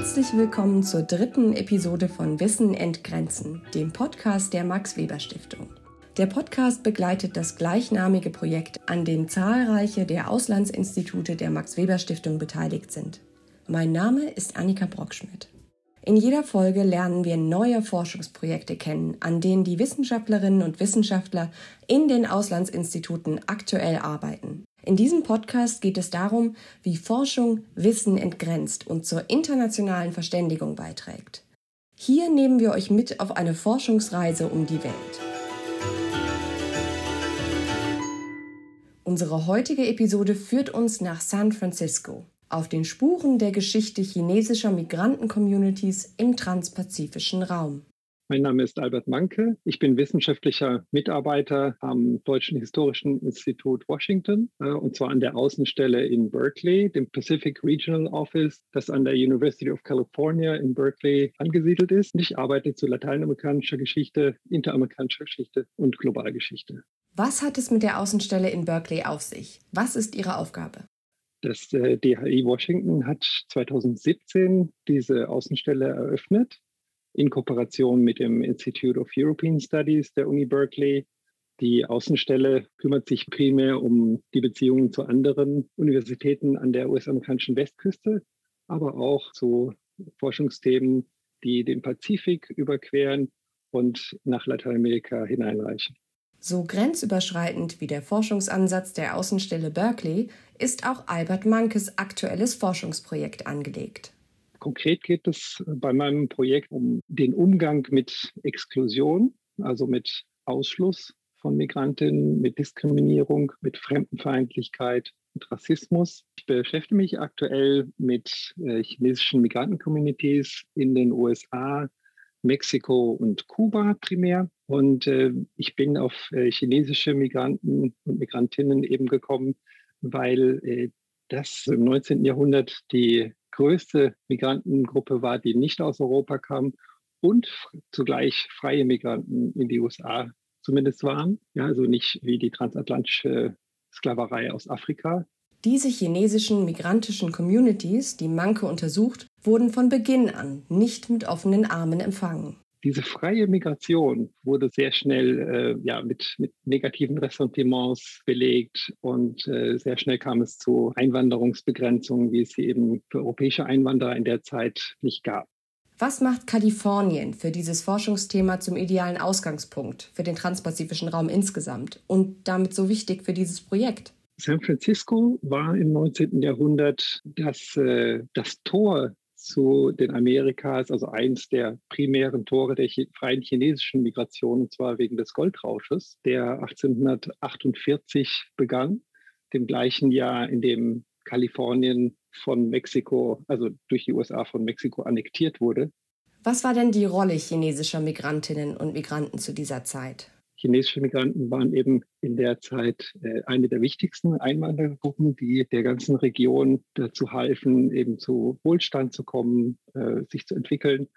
Herzlich willkommen zur dritten Episode von Wissen entgrenzen, dem Podcast der Max Weber Stiftung. Der Podcast begleitet das gleichnamige Projekt, an dem zahlreiche der Auslandsinstitute der Max Weber Stiftung beteiligt sind. Mein Name ist Annika Brockschmidt. In jeder Folge lernen wir neue Forschungsprojekte kennen, an denen die Wissenschaftlerinnen und Wissenschaftler in den Auslandsinstituten aktuell arbeiten. In diesem Podcast geht es darum, wie Forschung Wissen entgrenzt und zur internationalen Verständigung beiträgt. Hier nehmen wir euch mit auf eine Forschungsreise um die Welt. Unsere heutige Episode führt uns nach San Francisco, auf den Spuren der Geschichte chinesischer Migranten-Communities im transpazifischen Raum. Mein Name ist Albert Manke. Ich bin wissenschaftlicher Mitarbeiter am Deutschen Historischen Institut Washington äh, und zwar an der Außenstelle in Berkeley, dem Pacific Regional Office, das an der University of California in Berkeley angesiedelt ist. Ich arbeite zu lateinamerikanischer Geschichte, interamerikanischer Geschichte und Globalgeschichte. Was hat es mit der Außenstelle in Berkeley auf sich? Was ist Ihre Aufgabe? Das äh, DHI Washington hat 2017 diese Außenstelle eröffnet in Kooperation mit dem Institute of European Studies der Uni Berkeley. Die Außenstelle kümmert sich primär um die Beziehungen zu anderen Universitäten an der US-amerikanischen Westküste, aber auch zu Forschungsthemen, die den Pazifik überqueren und nach Lateinamerika hineinreichen. So grenzüberschreitend wie der Forschungsansatz der Außenstelle Berkeley ist auch Albert Mankes aktuelles Forschungsprojekt angelegt. Konkret geht es bei meinem Projekt um den Umgang mit Exklusion, also mit Ausschluss von Migrantinnen, mit Diskriminierung, mit Fremdenfeindlichkeit und Rassismus. Ich beschäftige mich aktuell mit äh, chinesischen Migranten-Communities in den USA, Mexiko und Kuba primär. Und äh, ich bin auf äh, chinesische Migranten und Migrantinnen eben gekommen, weil äh, das im 19. Jahrhundert die größte Migrantengruppe war, die nicht aus Europa kam und zugleich freie Migranten in die USA zumindest waren. Ja, also nicht wie die transatlantische Sklaverei aus Afrika. Diese chinesischen migrantischen Communities, die Manke untersucht, wurden von Beginn an nicht mit offenen Armen empfangen. Diese freie Migration wurde sehr schnell äh, ja, mit, mit negativen Ressentiments belegt und äh, sehr schnell kam es zu Einwanderungsbegrenzungen, wie es sie eben für europäische Einwanderer in der Zeit nicht gab. Was macht Kalifornien für dieses Forschungsthema zum idealen Ausgangspunkt für den transpazifischen Raum insgesamt und damit so wichtig für dieses Projekt? San Francisco war im 19. Jahrhundert das, äh, das Tor zu den Amerikas, also eins der primären Tore der freien chinesischen Migration, und zwar wegen des Goldrausches, der 1848 begann, dem gleichen Jahr, in dem Kalifornien von Mexiko, also durch die USA von Mexiko annektiert wurde. Was war denn die Rolle chinesischer Migrantinnen und Migranten zu dieser Zeit? Chinesische Migranten waren eben in der Zeit äh, eine der wichtigsten Einwanderergruppen, die der ganzen Region dazu halfen, eben zu Wohlstand zu kommen, äh, sich zu entwickeln.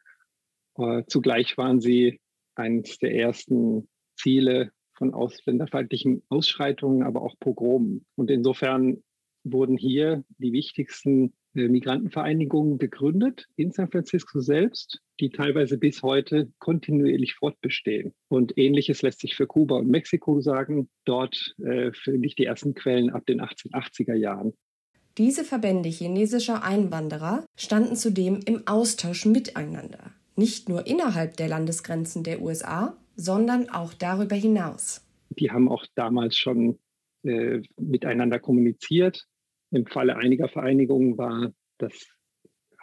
Äh, zugleich waren sie eines der ersten Ziele von ausländerfeindlichen Ausschreitungen, aber auch Pogromen. Und insofern wurden hier die wichtigsten Migrantenvereinigungen gegründet in San Francisco selbst, die teilweise bis heute kontinuierlich fortbestehen. Und ähnliches lässt sich für Kuba und Mexiko sagen. Dort äh, finde ich die ersten Quellen ab den 1880er Jahren. Diese Verbände chinesischer Einwanderer standen zudem im Austausch miteinander, nicht nur innerhalb der Landesgrenzen der USA, sondern auch darüber hinaus. Die haben auch damals schon äh, miteinander kommuniziert, im Falle einiger Vereinigungen war das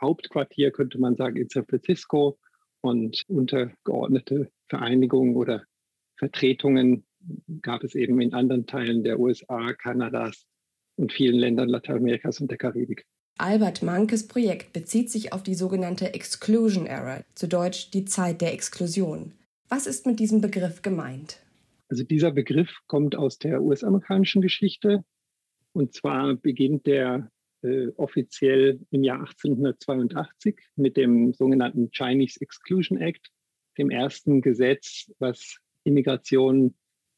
Hauptquartier, könnte man sagen, in San Francisco und untergeordnete Vereinigungen oder Vertretungen gab es eben in anderen Teilen der USA, Kanadas und vielen Ländern Lateinamerikas und der Karibik. Albert Mankes Projekt bezieht sich auf die sogenannte Exclusion Era, zu Deutsch die Zeit der Exklusion. Was ist mit diesem Begriff gemeint? Also dieser Begriff kommt aus der US-amerikanischen Geschichte und zwar beginnt der äh, offiziell im Jahr 1882 mit dem sogenannten Chinese Exclusion Act, dem ersten Gesetz, was Immigration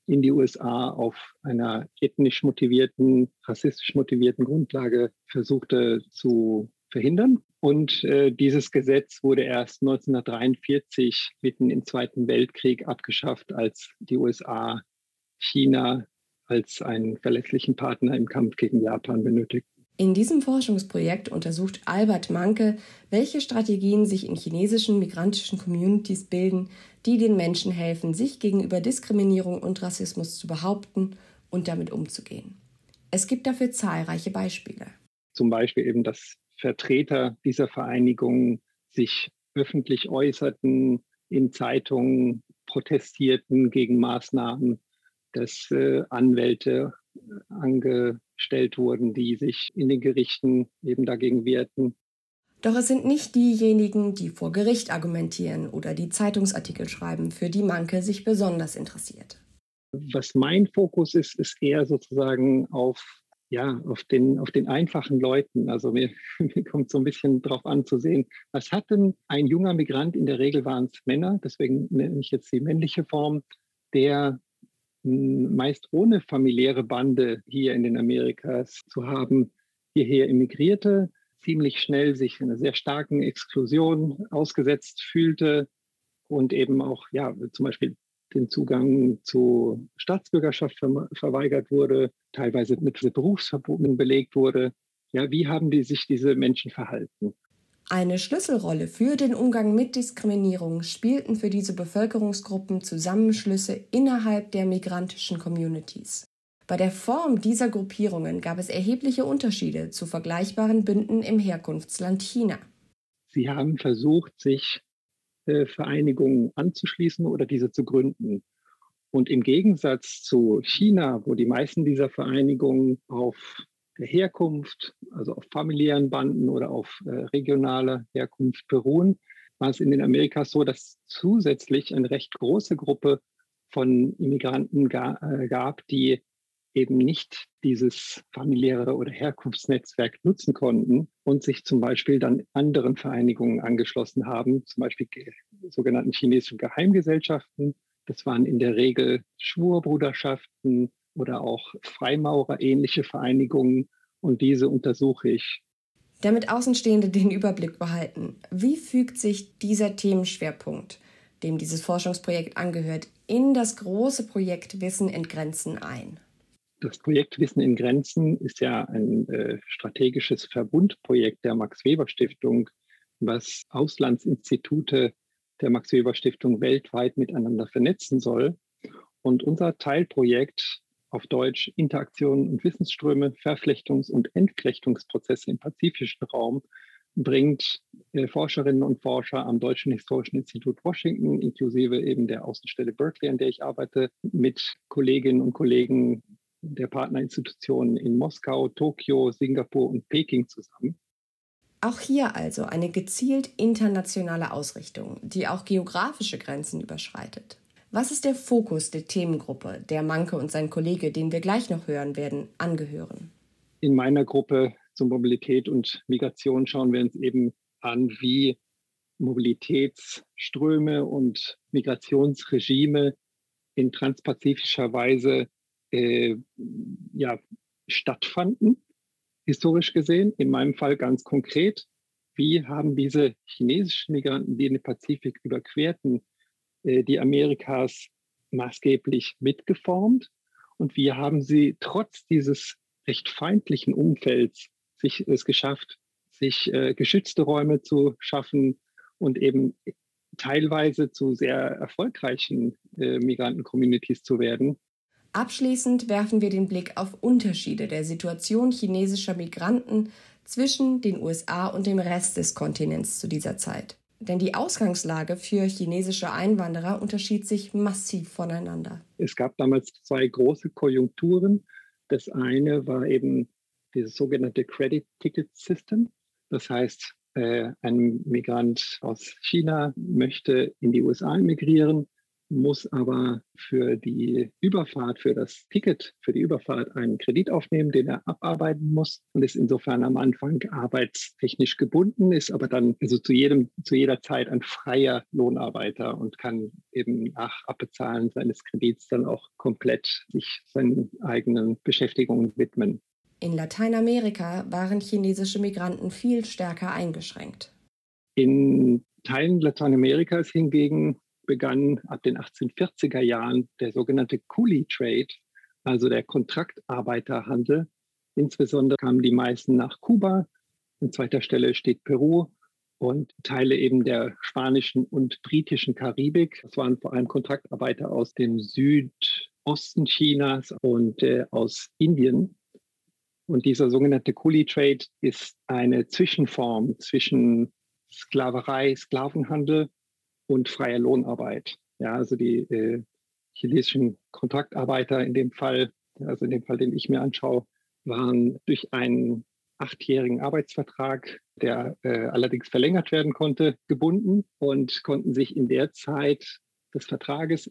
in die USA auf einer ethnisch motivierten, rassistisch motivierten Grundlage versuchte zu verhindern. Und äh, dieses Gesetz wurde erst 1943 mitten im Zweiten Weltkrieg abgeschafft, als die USA China als einen verlässlichen Partner im Kampf gegen Japan benötigten. In diesem Forschungsprojekt untersucht Albert Manke, welche Strategien sich in chinesischen migrantischen Communities bilden, die den Menschen helfen, sich gegenüber Diskriminierung und Rassismus zu behaupten und damit umzugehen. Es gibt dafür zahlreiche Beispiele. Zum Beispiel eben, dass Vertreter dieser Vereinigung sich öffentlich äußerten, in Zeitungen protestierten gegen Maßnahmen, dass äh, Anwälte angestellt wurden, die sich in den Gerichten eben dagegen wehrten. Doch es sind nicht diejenigen, die vor Gericht argumentieren oder die Zeitungsartikel schreiben, für die Manke sich besonders interessiert. Was mein Fokus ist, ist eher sozusagen auf, ja, auf, den, auf den einfachen Leuten. Also mir, mir kommt so ein bisschen darauf an zu sehen, was hat denn ein junger Migrant, in der Regel waren es Männer, deswegen nenne ich jetzt die männliche Form, der meist ohne familiäre Bande hier in den Amerikas zu haben, hierher emigrierte, ziemlich schnell sich einer sehr starken Exklusion ausgesetzt fühlte und eben auch, ja, zum Beispiel den Zugang zu Staatsbürgerschaft ver verweigert wurde, teilweise mit Berufsverboten belegt wurde. Ja, wie haben die sich diese Menschen verhalten? Eine Schlüsselrolle für den Umgang mit Diskriminierung spielten für diese Bevölkerungsgruppen Zusammenschlüsse innerhalb der migrantischen Communities. Bei der Form dieser Gruppierungen gab es erhebliche Unterschiede zu vergleichbaren Bünden im Herkunftsland China. Sie haben versucht, sich äh, Vereinigungen anzuschließen oder diese zu gründen. Und im Gegensatz zu China, wo die meisten dieser Vereinigungen auf der Herkunft, also auf familiären Banden oder auf äh, regionaler Herkunft beruhen, war es in den Amerikas so, dass zusätzlich eine recht große Gruppe von Immigranten ga, äh, gab, die eben nicht dieses familiäre oder Herkunftsnetzwerk nutzen konnten und sich zum Beispiel dann anderen Vereinigungen angeschlossen haben, zum Beispiel sogenannten chinesischen Geheimgesellschaften. Das waren in der Regel Schwurbruderschaften, oder auch Freimaurer-ähnliche Vereinigungen und diese untersuche ich. Damit Außenstehende den Überblick behalten, wie fügt sich dieser Themenschwerpunkt, dem dieses Forschungsprojekt angehört, in das große Projekt Wissen in Grenzen ein? Das Projekt Wissen in Grenzen ist ja ein äh, strategisches Verbundprojekt der Max Weber Stiftung, was Auslandsinstitute der Max Weber Stiftung weltweit miteinander vernetzen soll. Und unser Teilprojekt auf Deutsch Interaktionen und Wissensströme, Verflechtungs- und Entflechtungsprozesse im pazifischen Raum bringt äh, Forscherinnen und Forscher am Deutschen Historischen Institut Washington, inklusive eben der Außenstelle Berkeley, an der ich arbeite, mit Kolleginnen und Kollegen der Partnerinstitutionen in Moskau, Tokio, Singapur und Peking zusammen. Auch hier also eine gezielt internationale Ausrichtung, die auch geografische Grenzen überschreitet. Was ist der Fokus der Themengruppe, der Manke und sein Kollege, den wir gleich noch hören werden, angehören? In meiner Gruppe zur Mobilität und Migration schauen wir uns eben an, wie Mobilitätsströme und Migrationsregime in transpazifischer Weise äh, ja, stattfanden, historisch gesehen. In meinem Fall ganz konkret, wie haben diese chinesischen Migranten, die den Pazifik überquerten, die Amerikas maßgeblich mitgeformt. Und wir haben sie trotz dieses recht feindlichen Umfelds sich es geschafft, sich äh, geschützte Räume zu schaffen und eben teilweise zu sehr erfolgreichen äh, Migranten-Communities zu werden. Abschließend werfen wir den Blick auf Unterschiede der Situation chinesischer Migranten zwischen den USA und dem Rest des Kontinents zu dieser Zeit. Denn die Ausgangslage für chinesische Einwanderer unterschied sich massiv voneinander. Es gab damals zwei große Konjunkturen. Das eine war eben dieses sogenannte Credit Ticket System. Das heißt, äh, ein Migrant aus China möchte in die USA emigrieren, muss aber für die Überfahrt, für das Ticket, für die Überfahrt einen Kredit aufnehmen, den er abarbeiten muss und ist insofern am Anfang arbeitstechnisch gebunden, ist aber dann also zu jedem, zu jeder Zeit ein freier Lohnarbeiter und kann eben nach Abbezahlen seines Kredits dann auch komplett sich seinen eigenen Beschäftigungen widmen. In Lateinamerika waren chinesische Migranten viel stärker eingeschränkt. In Teilen Lateinamerikas hingegen begann ab den 1840er Jahren der sogenannte Coolie Trade, also der Kontraktarbeiterhandel. Insbesondere kamen die meisten nach Kuba. An zweiter Stelle steht Peru und Teile eben der spanischen und britischen Karibik. Das waren vor allem Kontraktarbeiter aus dem Südosten Chinas und äh, aus Indien. Und dieser sogenannte Coolie Trade ist eine Zwischenform zwischen Sklaverei, Sklavenhandel und freier Lohnarbeit. Ja, also die äh, chinesischen Kontraktarbeiter in dem Fall, also in dem Fall, den ich mir anschaue, waren durch einen achtjährigen Arbeitsvertrag, der äh, allerdings verlängert werden konnte, gebunden und konnten sich in der Zeit des Vertrages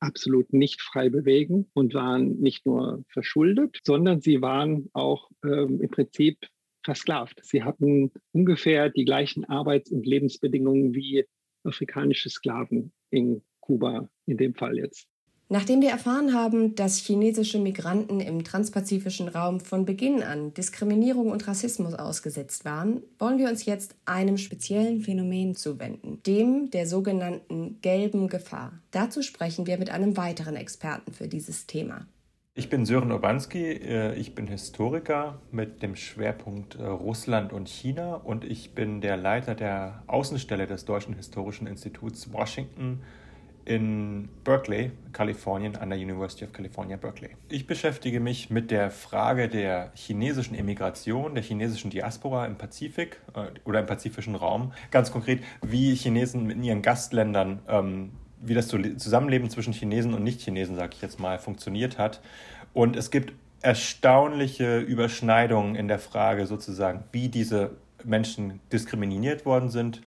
absolut nicht frei bewegen und waren nicht nur verschuldet, sondern sie waren auch ähm, im Prinzip versklavt. Sie hatten ungefähr die gleichen Arbeits- und Lebensbedingungen wie afrikanische Sklaven in Kuba in dem Fall jetzt. Nachdem wir erfahren haben, dass chinesische Migranten im transpazifischen Raum von Beginn an Diskriminierung und Rassismus ausgesetzt waren, wollen wir uns jetzt einem speziellen Phänomen zuwenden, dem der sogenannten gelben Gefahr. Dazu sprechen wir mit einem weiteren Experten für dieses Thema. Ich bin Sören Obanski, äh, ich bin Historiker mit dem Schwerpunkt äh, Russland und China und ich bin der Leiter der Außenstelle des Deutschen Historischen Instituts Washington in Berkeley, Kalifornien, an der University of California, Berkeley. Ich beschäftige mich mit der Frage der chinesischen Emigration, der chinesischen Diaspora im Pazifik äh, oder im pazifischen Raum. Ganz konkret, wie Chinesen in ihren Gastländern ähm, wie das Zusammenleben zwischen Chinesen und Nicht-Chinesen, sage ich jetzt mal, funktioniert hat. Und es gibt erstaunliche Überschneidungen in der Frage sozusagen, wie diese Menschen diskriminiert worden sind.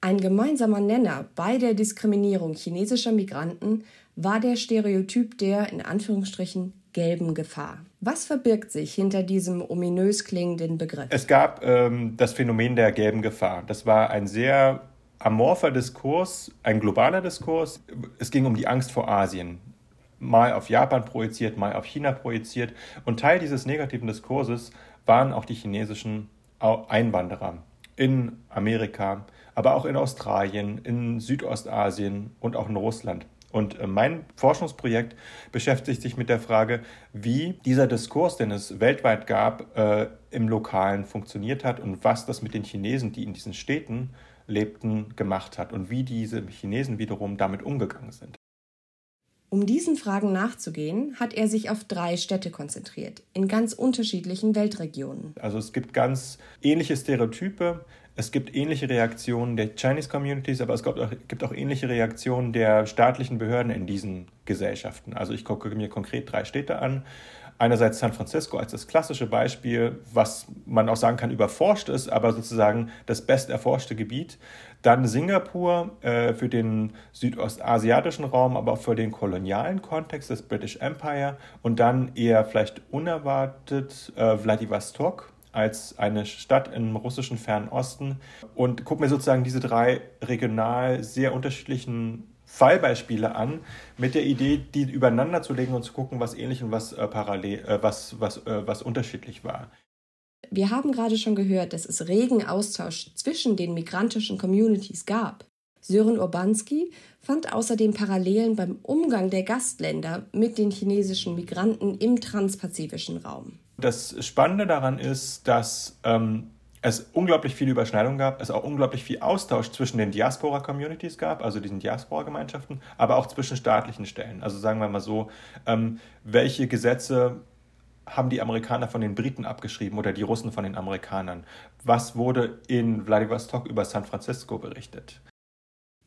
Ein gemeinsamer Nenner bei der Diskriminierung chinesischer Migranten war der Stereotyp der in Anführungsstrichen gelben Gefahr. Was verbirgt sich hinter diesem ominös klingenden Begriff? Es gab ähm, das Phänomen der gelben Gefahr. Das war ein sehr amorpher Diskurs, ein globaler Diskurs. Es ging um die Angst vor Asien. Mal auf Japan projiziert, mal auf China projiziert. Und Teil dieses negativen Diskurses waren auch die chinesischen Einwanderer in Amerika, aber auch in Australien, in Südostasien und auch in Russland. Und äh, mein Forschungsprojekt beschäftigt sich mit der Frage, wie dieser Diskurs, den es weltweit gab, äh, im Lokalen funktioniert hat und was das mit den Chinesen, die in diesen Städten lebten, gemacht hat und wie diese Chinesen wiederum damit umgegangen sind. Um diesen Fragen nachzugehen, hat er sich auf drei Städte konzentriert, in ganz unterschiedlichen Weltregionen. Also es gibt ganz ähnliche Stereotype, es gibt ähnliche Reaktionen der Chinese Communities, aber es gibt auch, gibt auch ähnliche Reaktionen der staatlichen Behörden in diesen Gesellschaften. Also ich gucke mir konkret drei Städte an. Einerseits San Francisco als das klassische Beispiel, was man auch sagen kann, überforscht ist, aber sozusagen das best erforschte Gebiet. Dann Singapur äh, für den südostasiatischen Raum, aber auch für den kolonialen Kontext des British Empire. Und dann eher vielleicht unerwartet äh, Vladivostok als eine Stadt im russischen Fernen Osten. Und gucke mir sozusagen diese drei regional sehr unterschiedlichen Fallbeispiele an, mit der Idee, die übereinander zu legen und zu gucken, was ähnlich und was äh, parallel, äh, was, was, äh, was unterschiedlich war. Wir haben gerade schon gehört, dass es regen Austausch zwischen den migrantischen Communities gab. Sören Urbanski fand außerdem Parallelen beim Umgang der Gastländer mit den chinesischen Migranten im transpazifischen Raum. Das Spannende daran ist, dass ähm, es unglaublich viele Überschneidungen gab, es auch unglaublich viel Austausch zwischen den Diaspora-Communities gab, also diesen Diaspora-Gemeinschaften, aber auch zwischen staatlichen Stellen. Also sagen wir mal so, ähm, welche Gesetze haben die Amerikaner von den Briten abgeschrieben oder die Russen von den Amerikanern? Was wurde in Vladivostok über San Francisco berichtet?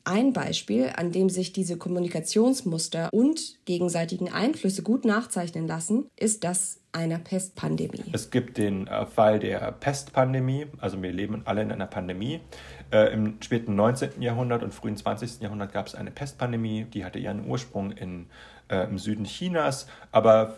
Ein Beispiel, an dem sich diese Kommunikationsmuster und gegenseitigen Einflüsse gut nachzeichnen lassen, ist das einer Pestpandemie. Es gibt den äh, Fall der Pestpandemie, also wir leben alle in einer Pandemie. Äh, Im späten 19. Jahrhundert und frühen 20. Jahrhundert gab es eine Pestpandemie, die hatte ihren Ursprung in, äh, im Süden Chinas, aber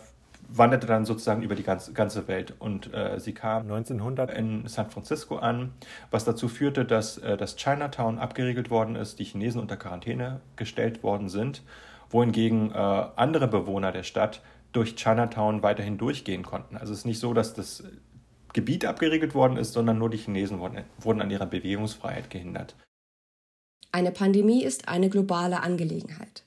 wanderte dann sozusagen über die ganze, ganze Welt. Und äh, sie kam 1900 in San Francisco an, was dazu führte, dass äh, das Chinatown abgeriegelt worden ist, die Chinesen unter Quarantäne gestellt worden sind, wohingegen äh, andere Bewohner der Stadt durch Chinatown weiterhin durchgehen konnten. Also es ist nicht so, dass das Gebiet abgeriegelt worden ist, sondern nur die Chinesen wurden, wurden an ihrer Bewegungsfreiheit gehindert. Eine Pandemie ist eine globale Angelegenheit.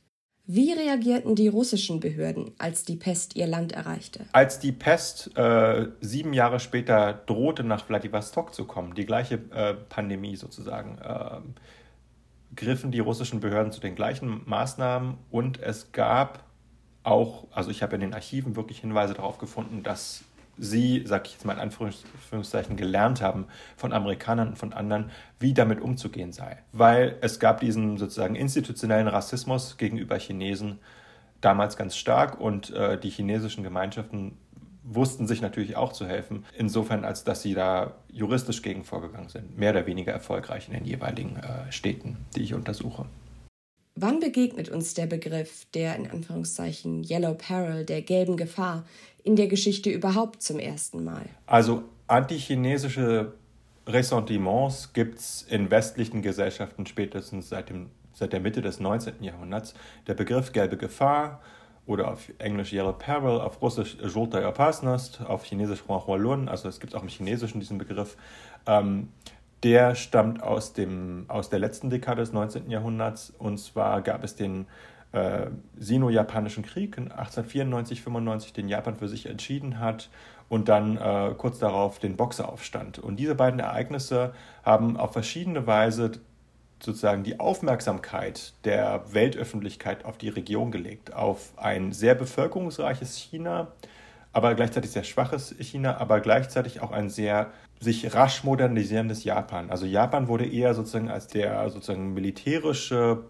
Wie reagierten die russischen Behörden, als die Pest ihr Land erreichte? Als die Pest äh, sieben Jahre später drohte, nach Vladivostok zu kommen, die gleiche äh, Pandemie sozusagen, äh, griffen die russischen Behörden zu den gleichen Maßnahmen und es gab auch, also ich habe in den Archiven wirklich Hinweise darauf gefunden, dass sie, sag ich jetzt mal in Anführungszeichen, gelernt haben von Amerikanern und von anderen, wie damit umzugehen sei. Weil es gab diesen sozusagen institutionellen Rassismus gegenüber Chinesen damals ganz stark und äh, die chinesischen Gemeinschaften wussten sich natürlich auch zu helfen, insofern als dass sie da juristisch gegen vorgegangen sind, mehr oder weniger erfolgreich in den jeweiligen äh, Städten, die ich untersuche. Wann begegnet uns der Begriff der in Anführungszeichen Yellow Peril, der gelben Gefahr, in der Geschichte überhaupt zum ersten Mal? Also antichinesische Ressentiments gibt es in westlichen Gesellschaften spätestens seit, dem, seit der Mitte des 19. Jahrhunderts. Der Begriff gelbe Gefahr oder auf Englisch Yellow Peril, auf Russisch Желтая опасность, auf Chinesisch Huahualun, also es gibt auch im Chinesischen diesen Begriff. Ähm, der stammt aus, dem, aus der letzten Dekade des 19. Jahrhunderts. Und zwar gab es den äh, Sino-Japanischen Krieg in 1894, 95, den Japan für sich entschieden hat. Und dann äh, kurz darauf den Boxeraufstand. Und diese beiden Ereignisse haben auf verschiedene Weise sozusagen die Aufmerksamkeit der Weltöffentlichkeit auf die Region gelegt, auf ein sehr bevölkerungsreiches China, aber gleichzeitig sehr schwaches China, aber gleichzeitig auch ein sehr sich rasch modernisierendes Japan. Also Japan wurde eher sozusagen als der sozusagen militärische,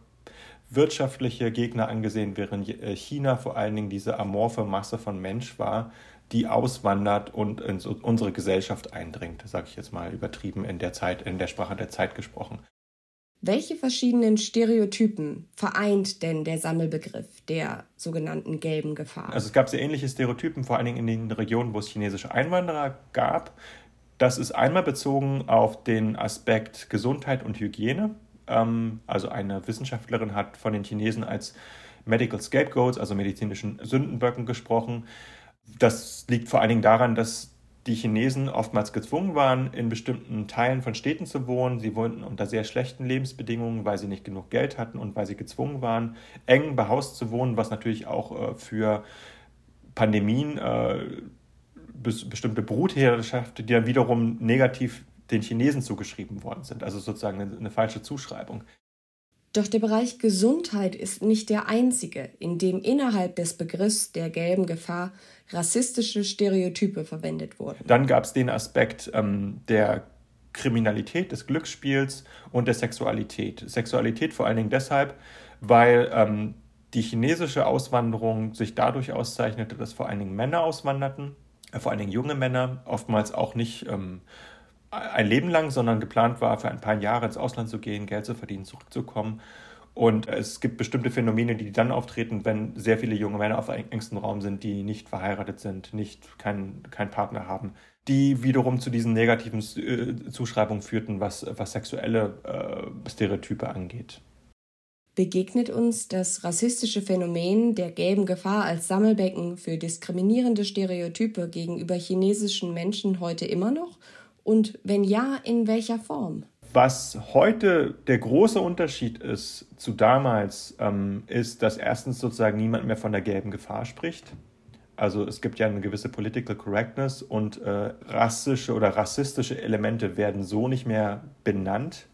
wirtschaftliche Gegner angesehen, während äh, China vor allen Dingen diese amorphe Masse von Mensch war, die auswandert und in unsere Gesellschaft eindringt, sage ich jetzt mal übertrieben in der Zeit, in der Sprache der Zeit gesprochen. Welche verschiedenen Stereotypen vereint denn der Sammelbegriff der sogenannten gelben Gefahr? Also es gab sehr ähnliche Stereotypen, vor allen Dingen in den Regionen, wo es chinesische Einwanderer gab. Das ist einmal bezogen auf den Aspekt Gesundheit und Hygiene. Ähm, also eine Wissenschaftlerin hat von den Chinesen als Medical Scapegoats, also medizinischen Sündenböcken gesprochen. Das liegt vor allen Dingen daran, dass die Chinesen oftmals gezwungen waren, in bestimmten Teilen von Städten zu wohnen. Sie wohnten unter sehr schlechten Lebensbedingungen, weil sie nicht genug Geld hatten und weil sie gezwungen waren, eng behaust zu wohnen, was natürlich auch äh, für Pandemien äh, bestimmte Brutherrschaft, die dann wiederum negativ den Chinesen zugeschrieben worden sind. Also sozusagen eine, eine falsche Zuschreibung. Doch der Bereich Gesundheit ist nicht der einzige, in dem innerhalb des Begriffs der gelben Gefahr rassistische Stereotype verwendet wurden. Dann gab es den Aspekt ähm, der Kriminalität, des Glücksspiels und der Sexualität. Sexualität vor allen Dingen deshalb, weil ähm, die chinesische Auswanderung sich dadurch auszeichnete, dass vor allen Dingen Männer auswanderten, vor allen Dingen junge Männer, oftmals auch nicht ähm, ein Leben lang, sondern geplant war, für ein paar Jahre ins Ausland zu gehen, Geld zu verdienen, zurückzukommen. Und es gibt bestimmte Phänomene, die dann auftreten, wenn sehr viele junge Männer auf engstem Raum sind, die nicht verheiratet sind, nicht keinen kein Partner haben, die wiederum zu diesen negativen äh, Zuschreibungen führten, was, was sexuelle äh, Stereotype angeht. Begegnet uns das rassistische Phänomen der gelben Gefahr als Sammelbecken für diskriminierende Stereotype gegenüber chinesischen Menschen heute immer noch? Und wenn ja, in welcher Form? Was heute der große Unterschied ist zu damals, ähm, ist, dass erstens sozusagen niemand mehr von der gelben Gefahr spricht. Also es gibt ja eine gewisse Political Correctness und äh, rassische oder rassistische Elemente werden so nicht mehr benannt.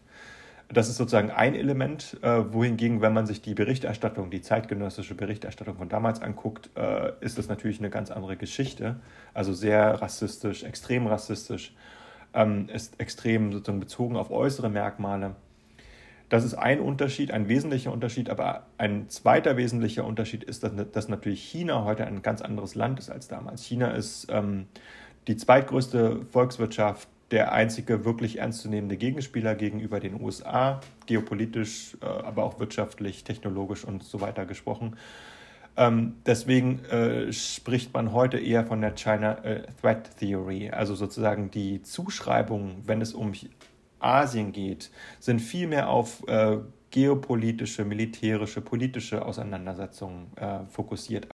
Das ist sozusagen ein Element, äh, wohingegen, wenn man sich die Berichterstattung, die zeitgenössische Berichterstattung von damals anguckt, äh, ist das natürlich eine ganz andere Geschichte. Also sehr rassistisch, extrem rassistisch ähm, ist extrem sozusagen bezogen auf äußere Merkmale. Das ist ein Unterschied, ein wesentlicher Unterschied, aber ein zweiter wesentlicher Unterschied ist, dass, dass natürlich China heute ein ganz anderes Land ist als damals. China ist ähm, die zweitgrößte Volkswirtschaft, der einzige wirklich ernstzunehmende Gegenspieler gegenüber den USA, geopolitisch, äh, aber auch wirtschaftlich, technologisch und so weiter gesprochen. Ähm, deswegen äh, spricht man heute eher von der China äh, Threat Theory, also sozusagen die Zuschreibungen, wenn es um Asien geht, sind viel mehr auf geopolitische, militärische, politische Auseinandersetzungen fokussiert.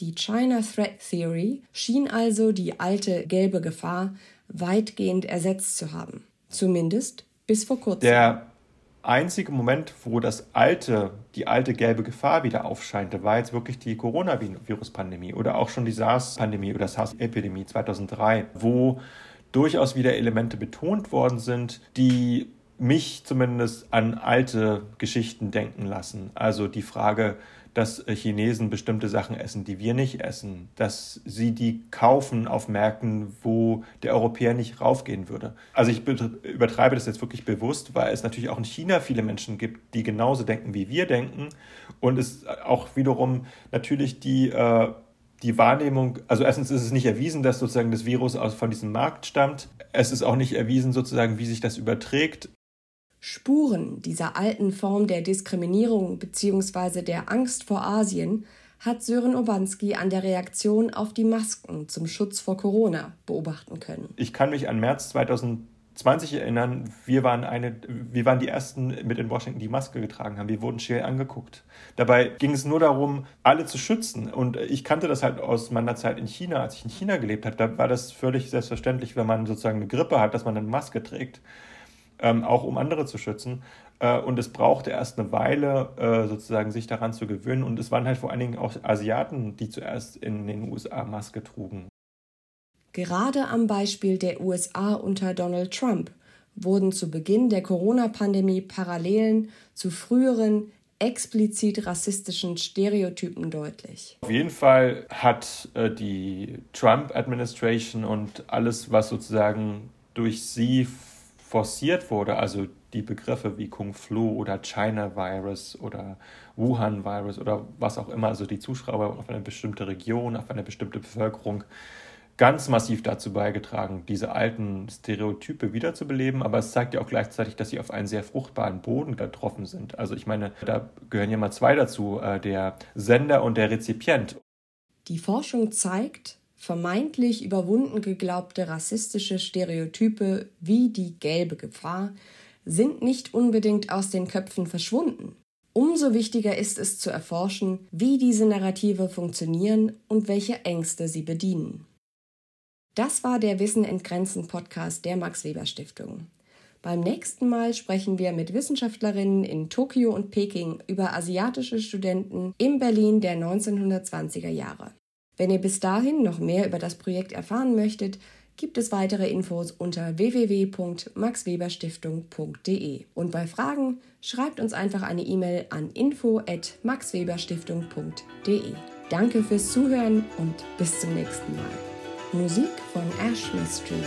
Die China Threat Theory schien also die alte gelbe Gefahr weitgehend ersetzt zu haben. Zumindest bis vor kurzem. Der einzige Moment, wo das alte, die alte gelbe Gefahr wieder aufscheinte, war jetzt wirklich die Coronavirus-Pandemie oder auch schon die SARS-Pandemie oder SARS-Epidemie 2003, wo durchaus wieder Elemente betont worden sind, die mich zumindest an alte Geschichten denken lassen. Also die Frage, dass Chinesen bestimmte Sachen essen, die wir nicht essen, dass sie die kaufen auf Märkten, wo der Europäer nicht raufgehen würde. Also ich übertreibe das jetzt wirklich bewusst, weil es natürlich auch in China viele Menschen gibt, die genauso denken, wie wir denken und es auch wiederum natürlich die äh, die Wahrnehmung, also erstens ist es nicht erwiesen, dass sozusagen das Virus aus, von diesem Markt stammt. Es ist auch nicht erwiesen, sozusagen, wie sich das überträgt. Spuren dieser alten Form der Diskriminierung bzw. der Angst vor Asien hat Sören Obanski an der Reaktion auf die Masken zum Schutz vor Corona beobachten können. Ich kann mich an März 2020 erinnern, wir waren, eine, wir waren die Ersten mit in Washington, die Maske getragen haben. Wir wurden schwer angeguckt. Dabei ging es nur darum, alle zu schützen. Und ich kannte das halt aus meiner Zeit in China, als ich in China gelebt habe. Da war das völlig selbstverständlich, wenn man sozusagen eine Grippe hat, dass man eine Maske trägt ähm, auch um andere zu schützen. Äh, und es brauchte erst eine Weile, äh, sozusagen sich daran zu gewöhnen. Und es waren halt vor allen Dingen auch Asiaten, die zuerst in den USA Maske trugen. Gerade am Beispiel der USA unter Donald Trump wurden zu Beginn der Corona-Pandemie Parallelen zu früheren explizit rassistischen Stereotypen deutlich. Auf jeden Fall hat äh, die Trump-Administration und alles, was sozusagen durch sie forciert wurde, also die Begriffe wie Kung Flu oder China Virus oder Wuhan Virus oder was auch immer, also die Zuschauer auf eine bestimmte Region, auf eine bestimmte Bevölkerung, ganz massiv dazu beigetragen, diese alten Stereotype wiederzubeleben. Aber es zeigt ja auch gleichzeitig, dass sie auf einen sehr fruchtbaren Boden getroffen sind. Also ich meine, da gehören ja mal zwei dazu, äh, der Sender und der Rezipient. Die Forschung zeigt, vermeintlich überwunden geglaubte rassistische Stereotype wie die gelbe Gefahr sind nicht unbedingt aus den Köpfen verschwunden. Umso wichtiger ist es zu erforschen, wie diese Narrative funktionieren und welche Ängste sie bedienen. Das war der Wissen entgrenzen Podcast der Max Weber Stiftung. Beim nächsten Mal sprechen wir mit Wissenschaftlerinnen in Tokio und Peking über asiatische Studenten im Berlin der 1920er Jahre. Wenn ihr bis dahin noch mehr über das Projekt erfahren möchtet, gibt es weitere Infos unter www.maxweberstiftung.de. Und bei Fragen schreibt uns einfach eine E-Mail an info@maxweberstiftung.de. Danke fürs Zuhören und bis zum nächsten Mal. Musik von Ash Mystery.